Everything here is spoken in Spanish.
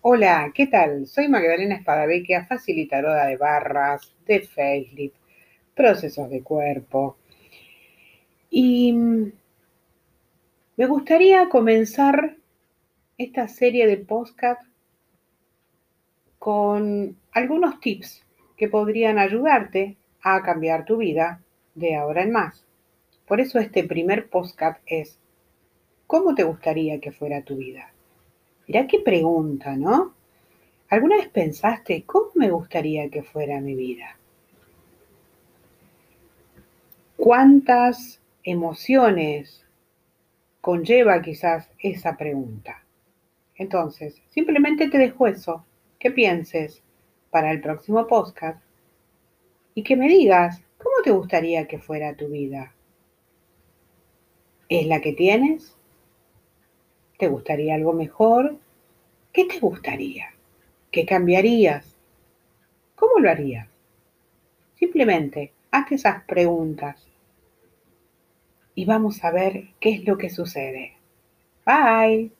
Hola, ¿qué tal? Soy Magdalena Espadavecchia, facilitadora de barras, de facelift, procesos de cuerpo. Y mm, me gustaría comenzar esta serie de podcast con algunos tips que podrían ayudarte a cambiar tu vida de ahora en más. Por eso este primer podcast es, ¿cómo te gustaría que fuera tu vida? Mirá qué pregunta, ¿no? ¿Alguna vez pensaste cómo me gustaría que fuera mi vida? ¿Cuántas emociones conlleva quizás esa pregunta? Entonces, simplemente te dejo eso, que pienses para el próximo podcast y que me digas cómo te gustaría que fuera tu vida. ¿Es la que tienes? ¿Te gustaría algo mejor? ¿Qué te gustaría? ¿Qué cambiarías? ¿Cómo lo harías? Simplemente hazte esas preguntas y vamos a ver qué es lo que sucede. Bye.